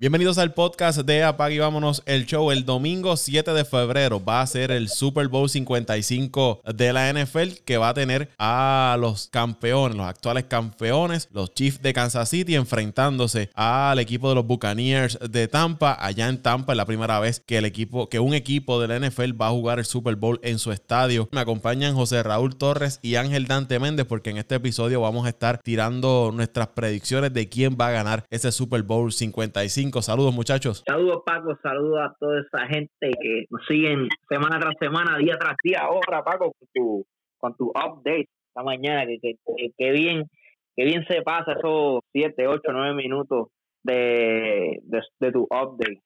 Bienvenidos al podcast de Apag y Vámonos el show. El domingo 7 de febrero va a ser el Super Bowl 55 de la NFL que va a tener a los campeones, los actuales campeones, los Chiefs de Kansas City enfrentándose al equipo de los Buccaneers de Tampa. Allá en Tampa es la primera vez que el equipo, que un equipo de la NFL va a jugar el Super Bowl en su estadio. Me acompañan José Raúl Torres y Ángel Dante Méndez porque en este episodio vamos a estar tirando nuestras predicciones de quién va a ganar ese Super Bowl 55 Saludos, muchachos. Saludos, Paco. Saludos a toda esa gente que nos siguen semana tras semana, día tras día. Ahora, Paco, con tu, con tu update esta mañana. Que, que, bien que bien se pasa esos 7, 8, 9 minutos de, de, tu update.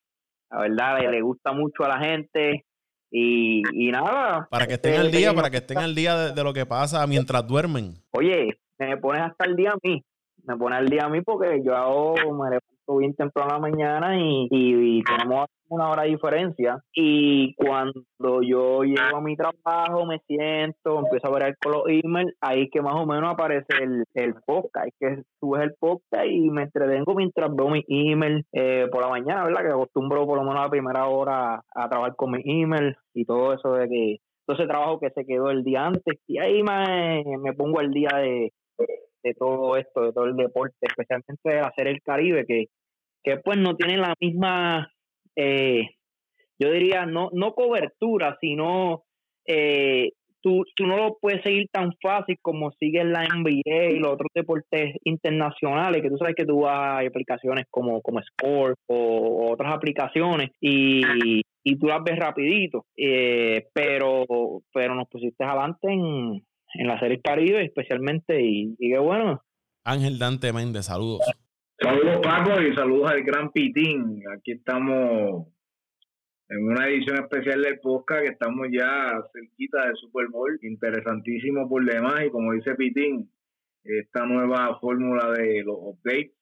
La verdad, le, gusta mucho a la gente. Y, y nada. Para que estén al día, para que estén al día de, lo que pasa mientras duermen. Oye, me pones hasta el día a mí. Me pones al día a mí porque yo hago, me bien temprano a la mañana y, y, tenemos una hora de diferencia. Y cuando yo llego a mi trabajo, me siento, empiezo a ver con los emails, ahí que más o menos aparece el, el podcast. que subes el podcast y me entretengo mientras veo mi email eh, por la mañana, ¿verdad? Que acostumbro por lo menos a la primera hora a trabajar con mi email y todo eso de que todo ese trabajo que se quedó el día antes. Y ahí me, me pongo al día de de todo esto, de todo el deporte, especialmente de hacer el Caribe, que, que pues no tiene la misma, eh, yo diría, no, no cobertura, sino eh, tú, tú no lo puedes seguir tan fácil como sigues la NBA y los otros deportes internacionales, que tú sabes que tú vas a aplicaciones como, como Sport o, otras aplicaciones y, y tú las ves rapidito, eh, pero, pero nos pusiste adelante en, en la Serie Caribe especialmente y, qué bueno. Ángel Dante Méndez, saludos. Saludos Paco y saludos al Gran Pitín. Aquí estamos en una edición especial del podcast que estamos ya cerquita del Super Bowl, interesantísimo por demás y como dice Pitín, esta nueva fórmula de los updates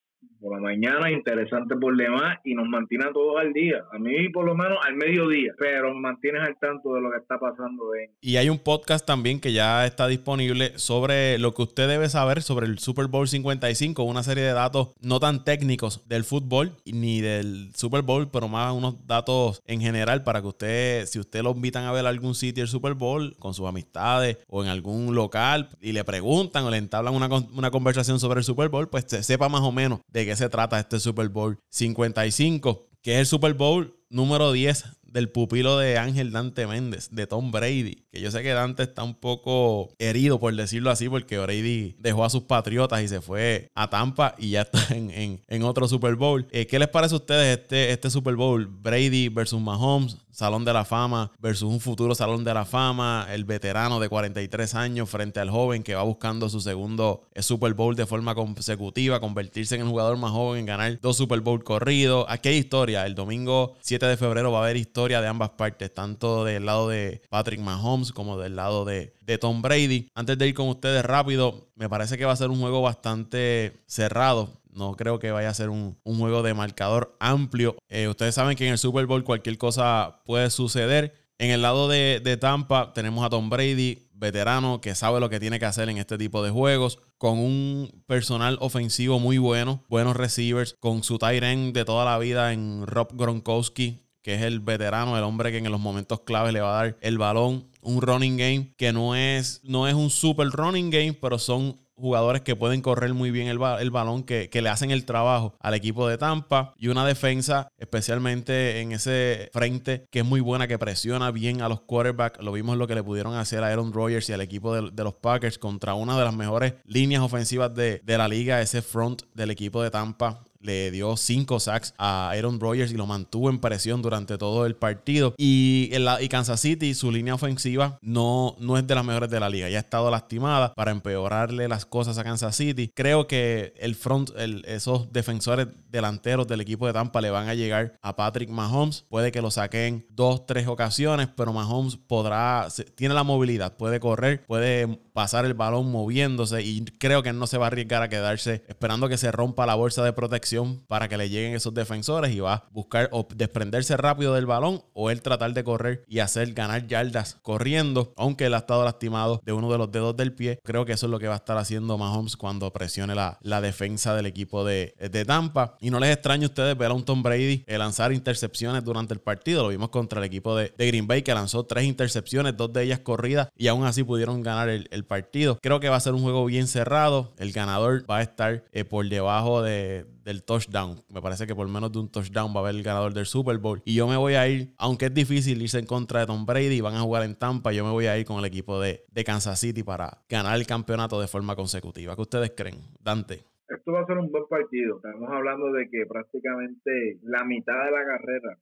por la mañana, interesante por demás, y nos mantiene a todos al día. A mí, por lo menos, al mediodía, pero mantienes al tanto de lo que está pasando. En... Y hay un podcast también que ya está disponible sobre lo que usted debe saber sobre el Super Bowl 55, una serie de datos no tan técnicos del fútbol ni del Super Bowl, pero más unos datos en general para que usted, si usted lo invitan a ver algún sitio del Super Bowl con sus amistades o en algún local y le preguntan o le entablan una, una conversación sobre el Super Bowl, pues se sepa más o menos de qué se trata este Super Bowl 55, que es el Super Bowl número 10 del pupilo de Ángel Dante Méndez, de Tom Brady. Que yo sé que Dante está un poco herido, por decirlo así, porque Brady dejó a sus patriotas y se fue a Tampa y ya está en, otro Super Bowl. Eh, ¿Qué les parece a ustedes este, este Super Bowl? Brady versus Mahomes, Salón de la Fama versus un futuro Salón de la Fama, el veterano de 43 años frente al joven que va buscando su segundo Super Bowl de forma consecutiva, convertirse en el jugador más joven, ganar dos Super Bowl corridos. Aquí hay historia. El domingo 7 de febrero va a haber historia de ambas partes, tanto del lado de Patrick Mahomes como del lado de, de Tom Brady. Antes de ir con ustedes rápido, me parece que va a ser un juego bastante cerrado no creo que vaya a ser un, juego de marcador amplio. Eh, ustedes saben que en el Super Bowl cualquier cosa puede suceder. En el lado de, Tampa tenemos a Tom Brady, veterano, que sabe lo que tiene que hacer en este tipo de juegos, con un personal ofensivo muy bueno, buenos receivers, con su tight de toda la vida en Rob Gronkowski, que es el veterano, el hombre que en los momentos claves le va a dar el balón. Un running game que no es, no es un super running game, pero son jugadores que pueden correr muy bien el, balón, que, le hacen el trabajo al equipo de Tampa y una defensa, especialmente en ese frente, que es muy buena, que presiona bien a los quarterbacks. Lo vimos lo que le pudieron hacer a Aaron Rodgers y al equipo de, los Packers contra una de las mejores líneas ofensivas de, de la liga, ese front del equipo de Tampa le dio cinco sacks a Aaron Rodgers y lo mantuvo en presión durante todo el partido. Y, y Kansas City, su línea ofensiva no, no es de las mejores de la liga. Ya ha estado lastimada para empeorarle las cosas a Kansas City. Creo que el front, esos defensores delanteros del equipo de Tampa le van a llegar a Patrick Mahomes. Puede que lo saquen dos, tres ocasiones, pero Mahomes podrá, tiene la movilidad, puede correr, puede pasar el balón moviéndose y creo que él no se va a arriesgar a quedarse esperando que se rompa la bolsa de protección para que le lleguen esos defensores y va a buscar o desprenderse rápido del balón o él tratar de correr y hacer ganar yardas corriendo, aunque él ha estado lastimado de uno de los dedos del pie. Creo que eso es lo que va a estar haciendo Mahomes cuando presione la, la defensa del equipo de, de Tampa. Y no les extraño a ustedes ver a un Tom Brady lanzar intercepciones durante el partido. Lo vimos contra el equipo de, de Green Bay que lanzó tres intercepciones, dos de ellas corridas y aún así pudieron ganar el partido. Creo que va a ser un juego bien cerrado. El ganador va a estar eh, por debajo de, del touchdown. Me parece que por menos de un touchdown va a haber el ganador del Super Bowl. Y yo me voy a ir, aunque es difícil irse en contra de Tom Brady y van a jugar en Tampa, yo me voy a ir con el equipo de, de Kansas City para ganar el campeonato de forma consecutiva. ¿Qué ustedes creen? Dante. Esto va a ser un buen partido. Estamos hablando de que prácticamente la mitad de la carrera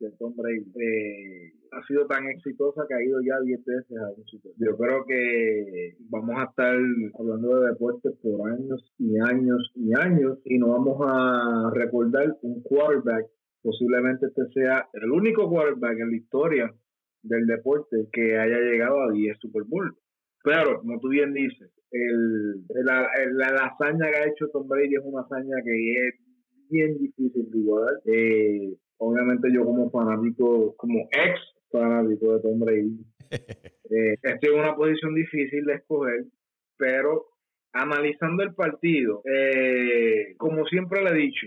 de Tom Brady eh, ha sido tan exitosa que ha ido ya 10 veces a un Super Yo creo que vamos a estar hablando de deportes por años y años y años y no vamos a recordar un quarterback, posiblemente este sea el único quarterback en la historia del deporte que haya llegado a 10 Super Bowl. Pero, como tú bien dices, el, la, la, hazaña que ha hecho Tom Brady es una hazaña que es bien difícil de igualar. Eh, obviamente yo como fanático, como ex fanático de Tom Brady, eh, estoy en una posición difícil de escoger, pero analizando el partido, eh, como siempre le he dicho,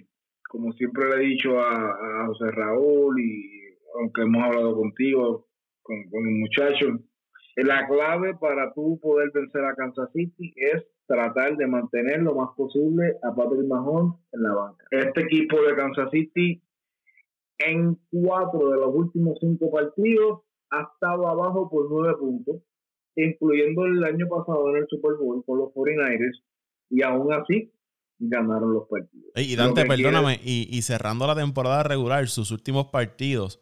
como siempre le he dicho a, José Raúl y aunque hemos hablado contigo, con, con el muchacho, la clave para tú poder vencer a Kansas City es tratar de mantener lo más posible a Patrick Mahomes en la banca. Este equipo de Kansas City en cuatro de los últimos cinco partidos ha estado abajo por nueve puntos, incluyendo el año pasado en el Super Bowl con los 49ers, y aún así ganaron los partidos. Y Dante, perdóname, y, y, cerrando la temporada regular, sus últimos partidos,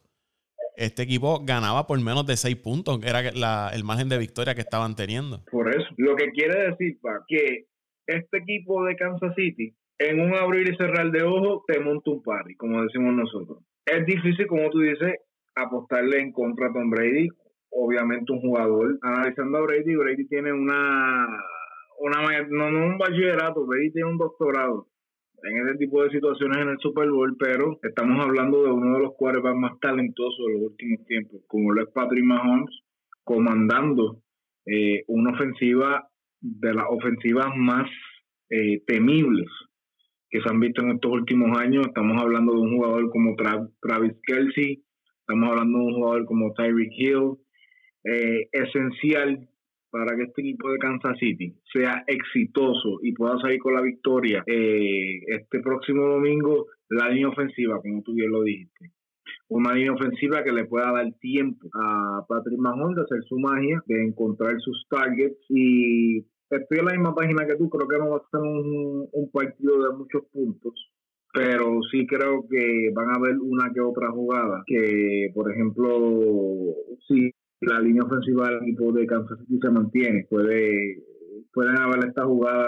este equipo ganaba por menos de seis puntos, que era la, el margen de victoria que estaban teniendo. Por eso, lo que quiere decir, pa, que este equipo de Kansas City, en un abrir y cerrar de ojos, te monta un party, como decimos nosotros es difícil, como tú dices, apostarle en contra a Tom Brady. Obviamente un jugador, analizando a Brady, Brady tiene una, una no, no un bachillerato, Brady tiene un doctorado en ese tipo de situaciones en el Super Bowl, pero estamos hablando de uno de los quarterbacks más talentosos de los últimos tiempos, como lo es Patrick Mahomes, comandando eh, una ofensiva de las ofensivas más eh, temibles que se han visto en estos últimos años. Estamos hablando de un jugador como Travis Kelsey, estamos hablando de un jugador como Tyreek Hill, eh, esencial para que este equipo de Kansas City sea exitoso y pueda salir con la victoria eh, este próximo domingo, la línea ofensiva, como tú bien lo dijiste. Una línea ofensiva que le pueda dar tiempo a Patrick Mahomes de hacer su magia, de encontrar sus targets y estoy en la misma página que tú, creo que no va a ser un, partido de muchos puntos, pero sí creo que van a haber una que otra jugada que, por ejemplo, si la línea ofensiva del equipo de Kansas City se mantiene, puede pueden haber esta jugada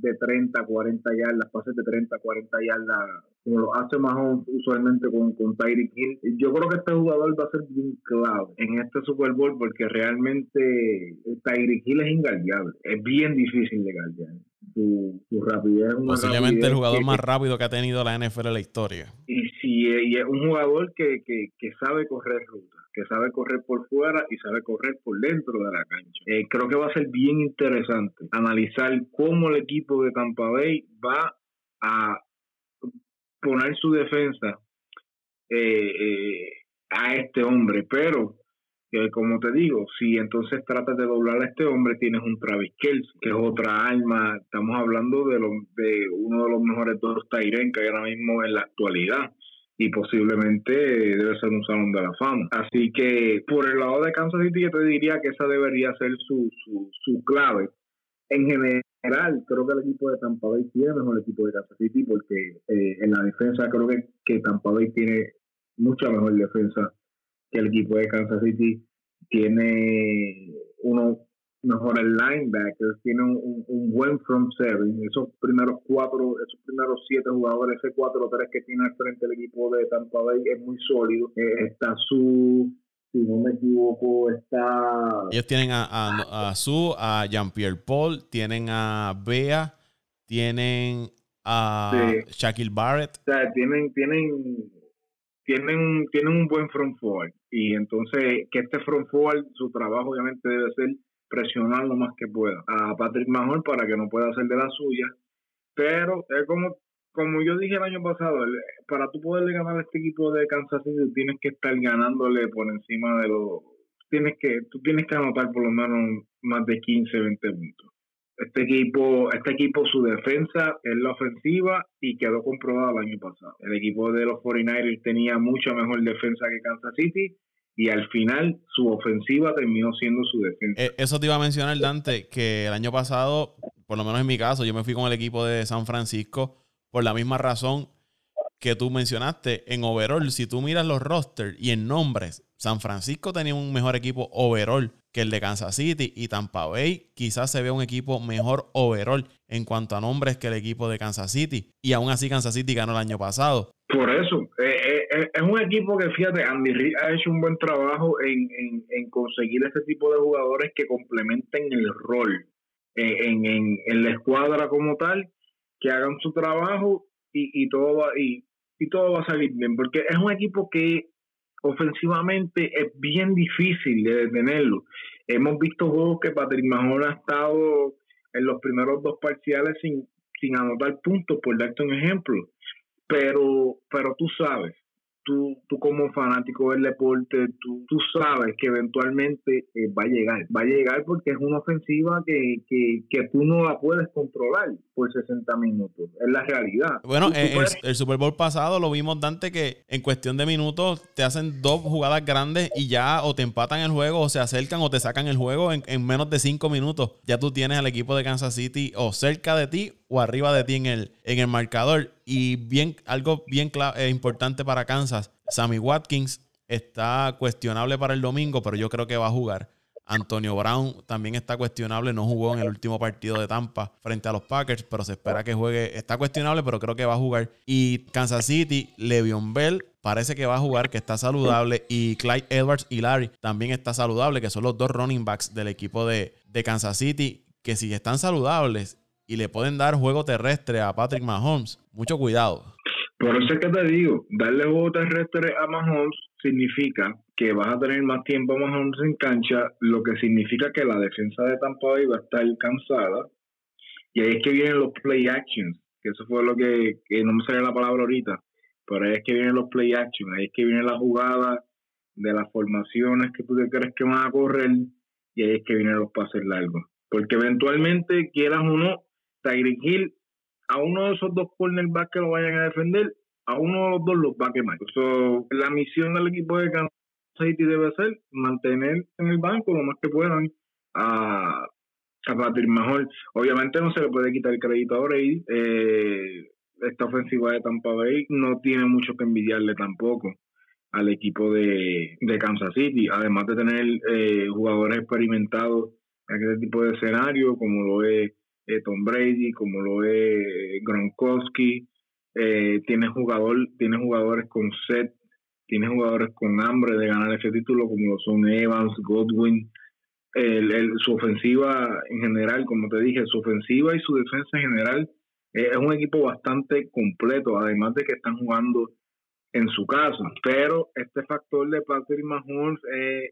de 30, 40 yardas, pases de 30, 40 yardas, como lo hace Mahomes usualmente con, con Tyreek Hill. Yo creo que este jugador va a ser bien clave en este Super Bowl porque realmente Tyreek Hill es ingaldeable. Es bien difícil de galdear. Su, su rapidez es Posiblemente el jugador más rápido que ha tenido la NFL en la historia. Y, si, y es un jugador que, que, que sabe correr rutas que sabe correr por fuera y sabe correr por dentro de la cancha. Eh, creo que va a ser bien interesante analizar cómo el equipo de Tampa Bay va a poner su defensa eh, eh, a este hombre, pero como te digo, si entonces tratas de doblar a este hombre, tienes un Travis Kelce, que es otra alma. Estamos hablando de, lo, de uno de los mejores dos Tyren que hay ahora mismo en la actualidad y posiblemente debe ser un salón de la fama. Así que por el lado de Kansas City yo te diría que esa debería ser su, su, su clave. En general, creo que el equipo de Tampa Bay tiene mejor equipo de Kansas City porque eh, en la defensa creo que, que Tampa Bay tiene mucha mejor defensa que el equipo de Kansas City. Tiene uno mejor el linebacker, tiene un, un, buen front seven. Esos primeros cuatro, esos primeros siete jugadores, ese 4-3 que tiene al frente el equipo de Tampa Bay es muy sólido. Eh, está su si no me equivoco, está... Ellos tienen a, a, a Su, a Jean-Pierre Paul, tienen a Bea, tienen a Shaquille Barrett. O sea, tienen, tienen, tienen, tienen un buen front forward. Y entonces, que este front forward, su trabajo obviamente debe ser presionar lo más que pueda a Patrick Mahon para que no pueda hacer de la suya. Pero es como como yo dije el año pasado, para tú poderle ganar a este equipo de Kansas City, tienes que estar ganándole por encima de los. Tienes que, tú tienes que anotar por lo menos más de 15, 20 puntos. Este equipo, este equipo, su defensa es la ofensiva y quedó comprobado el año pasado. El equipo de los 49ers tenía mucha mejor defensa que Kansas City y al final su ofensiva terminó siendo su defensa. Eh, eso te iba a mencionar, Dante, que el año pasado, por lo menos en mi caso, yo me fui con el equipo de San Francisco por la misma razón que tú mencionaste. En overall, si tú miras los rosters y en nombres, San Francisco tenía un mejor equipo overall el de Kansas City y Tampa Bay quizás se ve un equipo mejor overall en cuanto a nombres que el equipo de Kansas City. Y aún así Kansas City ganó el año pasado. Por eso, eh, eh, eh, es un equipo que, fíjate, Andy Reid ha hecho un buen trabajo en, en, conseguir ese tipo de jugadores que complementen el rol en, en, la escuadra como tal que hagan su trabajo y, y todo y, y todo va a salir bien porque es un equipo que ofensivamente es bien difícil de detenerlo. Hemos visto juegos que Patrick Mahon ha estado en los primeros dos parciales sin, sin anotar puntos, por darte un ejemplo. Pero, pero tú sabes tú, tú como fanático del deporte, tú, tú sabes que eventualmente eh, va a llegar. Va a llegar porque es una ofensiva que, que, que, tú no la puedes controlar por 60 minutos. Es la realidad. Bueno, el, Super Bowl pasado lo vimos, Dante, que en cuestión de minutos te hacen dos jugadas grandes y ya o te empatan el juego o se acercan o te sacan el juego en, en menos de cinco minutos. Ya tú tienes al equipo de Kansas City o cerca de ti o arriba de ti en el, en el marcador. Y bien, algo bien eh, importante para Kansas, Sammy Watkins está cuestionable para el domingo, pero yo creo que va a jugar. Antonio Brown también está cuestionable, no jugó en el último partido de Tampa frente a los Packers, pero se espera que juegue. Está cuestionable, pero creo que va a jugar. Y Kansas City, Le'Veon Bell parece que va a jugar, que está saludable. Y Clyde Edwards y Larry también está saludable, que son los dos running backs del equipo de, de Kansas City, que si están saludables y le pueden dar juego terrestre a Patrick Mahomes. Mucho cuidado. Por eso es que te digo, darle juego terrestre a Mahomes significa que vas a tener más tiempo a Mahomes en cancha, lo que significa que la defensa de Tampa Bay va a estar cansada. Y ahí es que vienen los play actions, que eso fue lo que, no me sale la palabra ahorita, pero ahí es que vienen los play actions, ahí es que viene la jugada de las formaciones que tú te crees que van a correr y ahí es que vienen los pases largos. Porque eventualmente, quieras o no, Tyreek Hill, a uno de esos dos cornerbacks que lo vayan a defender, a uno de los dos los va a quemar. la misión del equipo de Kansas City debe ser mantener en el banco lo más que puedan a, a Patrick Mejor. Obviamente no se le puede quitar el crédito a Brady. Eh, esta ofensiva de Tampa Bay no tiene mucho que envidiarle tampoco al equipo de, de Kansas City, además de tener eh, jugadores experimentados en este tipo de escenario, como lo es eh, Tom Brady, como lo es eh, Gronkowski, eh, tiene, jugador, tiene jugadores con set, tiene jugadores con hambre de ganar ese título, como lo son Evans, Godwin, el, su ofensiva en general, como te dije, su ofensiva y su defensa en general es un equipo bastante completo, además de que están jugando en su casa. Pero este factor de Patrick Mahomes es,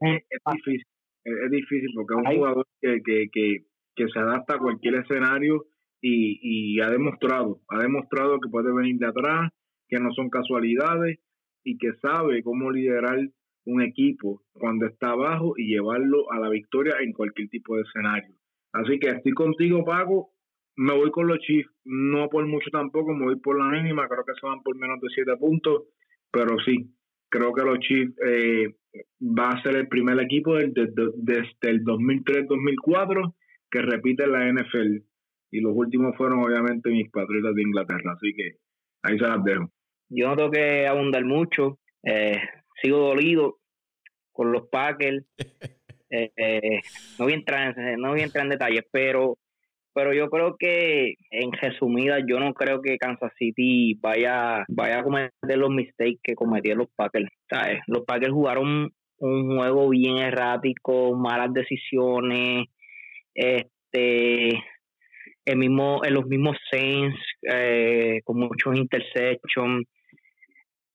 difícil, es, difícil porque es un jugador que, que, que que se adapta a cualquier escenario y, ha demostrado, ha demostrado que puede venir de atrás, que no son casualidades y que sabe cómo liderar un equipo cuando está abajo y llevarlo a la victoria en cualquier tipo de escenario. Así que estoy contigo, Paco. Me voy con los Chiefs, no por mucho tampoco, me voy por la mínima, creo que se van por menos de siete puntos, pero sí, creo que los Chiefs eh, va a ser el primer equipo desde, desde el 2003-2004 que repite la NFL. Y los últimos fueron obviamente mis patriotas de Inglaterra. Así que ahí se las dejo. Yo no tengo que abundar mucho. Eh, sigo dolido con los Packers. Eh, eh, no, voy a entrar en, no voy a entrar en detalles, pero pero yo creo que en resumida yo no creo que Kansas City vaya vaya a cometer los mistakes que cometieron los Packers ¿sabes? los Packers jugaron un juego bien errático, malas decisiones, este el mismo, en los mismos Saints, eh, con muchos interceptions,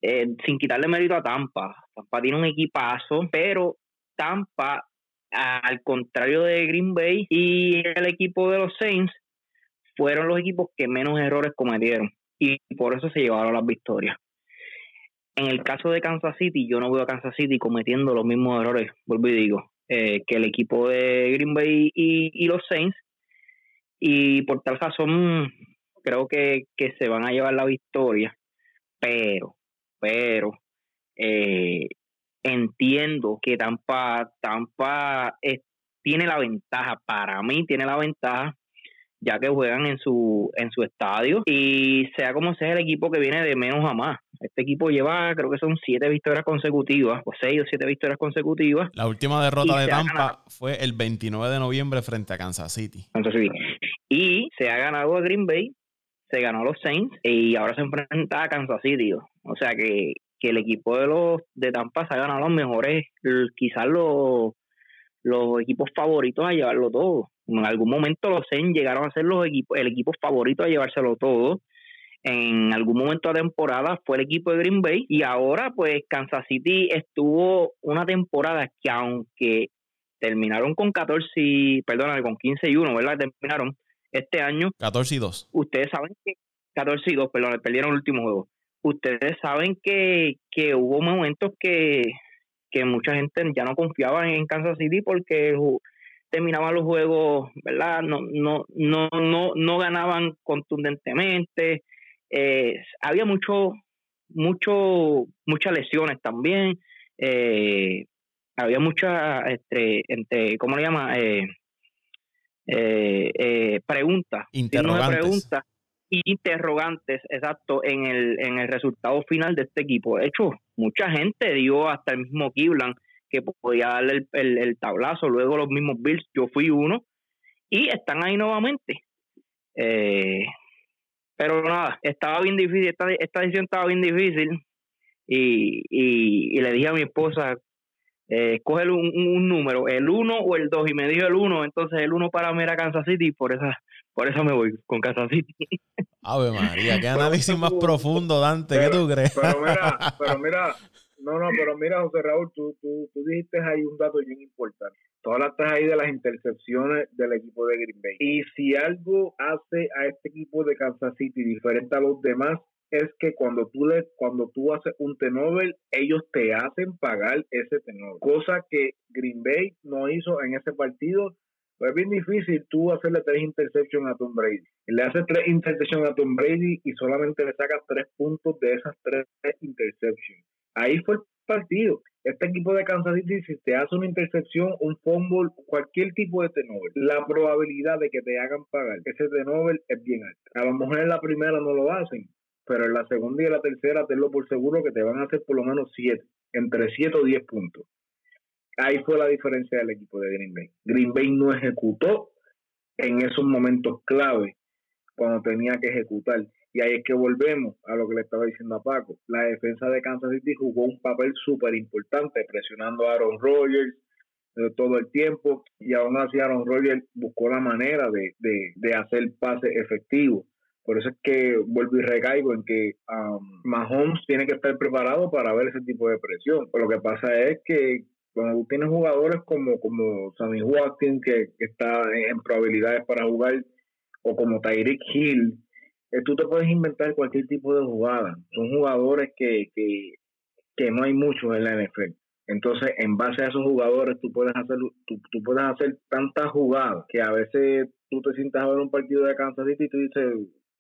eh, sin quitarle mérito a Tampa. Tampa tiene un equipazo, pero Tampa, al contrario de Green Bay y el equipo de los Saints, fueron los equipos que menos errores cometieron y por eso se llevaron las victorias. En el caso de Kansas City, yo no veo a Kansas City cometiendo los mismos errores, vuelvo y digo, eh, que el equipo de Green Bay y, los Saints. Y por tal razón, creo que, que se van a llevar la victoria. Pero, pero, eh, entiendo que Tampa, Tampa tiene la ventaja, para mí tiene la ventaja ya que juegan en su en su estadio y sea como sea el equipo que viene de menos a más. Este equipo lleva, creo que son siete victorias consecutivas, o seis o siete victorias consecutivas. La última derrota de Tampa fue el 29 de noviembre frente a Kansas City. Y se ha ganado a Green Bay, se ganó a los Saints y ahora se enfrenta a Kansas City. O sea que, que el equipo de los de Tampa se ha ganado los mejores, quizás los, los equipos favoritos a llevarlo todo. En algún momento los Saints llegaron a ser los equipos, el equipo favorito a llevárselo todo. En algún momento de la temporada fue el equipo de Green Bay y ahora pues Kansas City estuvo una temporada que aunque terminaron con 14 y, perdón, con 15 y 1, ¿verdad? Terminaron este año. 14 y 2. Ustedes saben que 14 y 2, perdón, perdieron el último juego. Ustedes saben que, que hubo momentos que, que mucha gente ya no confiaba en Kansas City porque terminaban los juegos, ¿verdad? No, no, no, no, no ganaban contundentemente. Eh, había mucho, mucho, muchas lesiones también. Eh, había muchas, este, entre, ¿cómo le llama? Eh, eh, preguntas. Interrogantes. Preguntas interrogantes, exacto, en el, en el resultado final de este equipo. De hecho, mucha gente dio hasta el mismo Kiblan que podía darle el, tablazo, luego los mismos Bills, yo fui uno, y están ahí nuevamente. Eh, pero nada, estaba bien difícil, esta, esta decisión estaba bien difícil, y, y, le dije a mi esposa, eh, coge un, número, el 1 o el 2, y me dijo el 1, entonces el 1 para mí era Kansas City, por esa, por eso me voy con Kansas City. Ave María, qué análisis más profundo, Dante, ¿qué tú crees? Pero mira, pero mira, no, no, pero mira, José Raúl, tú, tú, tú dijiste ahí un dato bien importante. Tú hablaste ahí de las intercepciones del equipo de Green Bay. Y si algo hace a este equipo de Kansas City diferente a los demás, es que cuando tú le, cuando tú haces un tenover, ellos te hacen pagar ese tenover. Cosa que Green Bay no hizo en ese partido. Pues es bien difícil tú hacerle tres interceptions a Tom Brady. Le haces tres interceptions a Tom Brady y solamente le sacas tres puntos de esas tres interceptions. Ahí fue el partido. Este equipo de Kansas City, si te hace una intercepción, un fumble, cualquier tipo de tenover, la probabilidad de que te hagan pagar ese tenover es bien alta. A lo mejor en la primera no lo hacen, pero en la segunda y en la tercera tenlo por seguro que te van a hacer por lo menos siete, entre siete o diez puntos. Ahí fue la diferencia del equipo de Green Bay. Green Bay no ejecutó en esos momentos clave cuando tenía que ejecutar. Y ahí es que volvemos a lo que le estaba diciendo a Paco. La defensa de Kansas City jugó un papel súper importante, presionando a Aaron Rodgers eh, todo el tiempo. Y aún así Aaron Rodgers buscó la manera de, de, hacer pase efectivo. Por eso es que vuelvo y recaigo en que um, Mahomes tiene que estar preparado para ver ese tipo de presión. Lo que pasa es que cuando tú tienes jugadores como, como Sammy Watkins, que, que está en probabilidades para jugar, o como Tyreek Hill, tú te puedes inventar cualquier tipo de jugada. Son jugadores que, que, que no hay muchos en la NFL. Entonces, en base a esos jugadores, tú puedes hacer tú, tú, puedes hacer tantas jugadas que a veces tú te sientas a ver un partido de Kansas City y tú dices,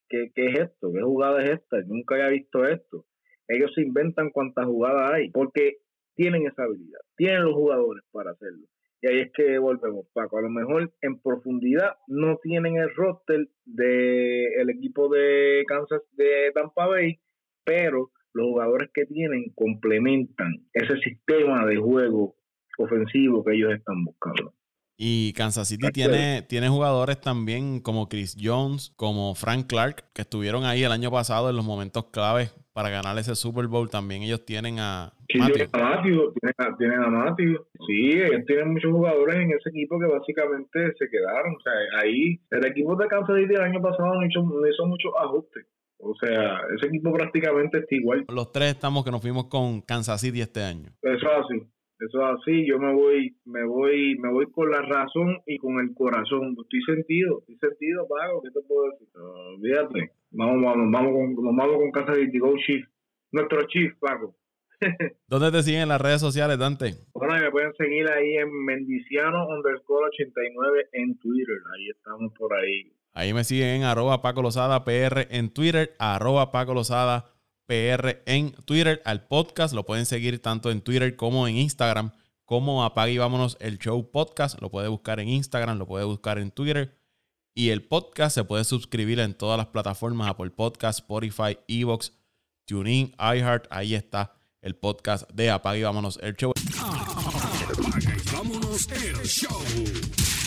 ¿qué, qué es esto? ¿Qué jugada es esta? Nunca había visto esto. Ellos se inventan cuántas jugadas hay porque tienen esa habilidad, tienen los jugadores para hacerlo. Y ahí es que volvemos, Paco. A lo mejor en profundidad no tienen el roster del el equipo de Kansas de Tampa Bay, pero los jugadores que tienen complementan ese sistema de juego ofensivo que ellos están buscando. Y Kansas City tiene, tiene jugadores también como Chris Jones, como Frank Clark, que estuvieron ahí el año pasado en los momentos claves para ganar ese Super Bowl. También ellos tienen a Sí, a Matthew, tienen a, tienen a Matthew. Sí, ellos tienen muchos jugadores en ese equipo que básicamente se quedaron. O sea, ahí el equipo de Kansas City el año pasado no hizo, no hizo muchos ajustes. O sea, ese equipo prácticamente está igual. Los tres estamos que nos fuimos con Kansas City este año. Eso es así. Eso es así, yo me voy, me voy, me voy con la razón y con el corazón. Estoy sentido, estoy sentido, Pago, ¿qué te puedo decir? Olvídate. Vamos, vamos, vamos con, vamos con Kansas City, Go Chief. Nuestro Chief, Pago. ¿Dónde te siguen en las redes sociales, Dante? Bueno, me pueden seguir ahí en Mendiciano underscore 89 en Twitter. Ahí estamos por ahí. Ahí me siguen en arroba Paco Lozada PR en Twitter, arroba Paco Lozada PR en Twitter. Al podcast lo pueden seguir tanto en Twitter como en Instagram, como Apague y Vámonos el Show Podcast. Lo puede buscar en Instagram, lo puede buscar en Twitter. Y el podcast se puede suscribir en todas las plataformas, Apple Podcast, Spotify, Evox, TuneIn, iHeart. Ahí está el podcast de Apague y Vámonos el Show. Apaga y vámonos el show.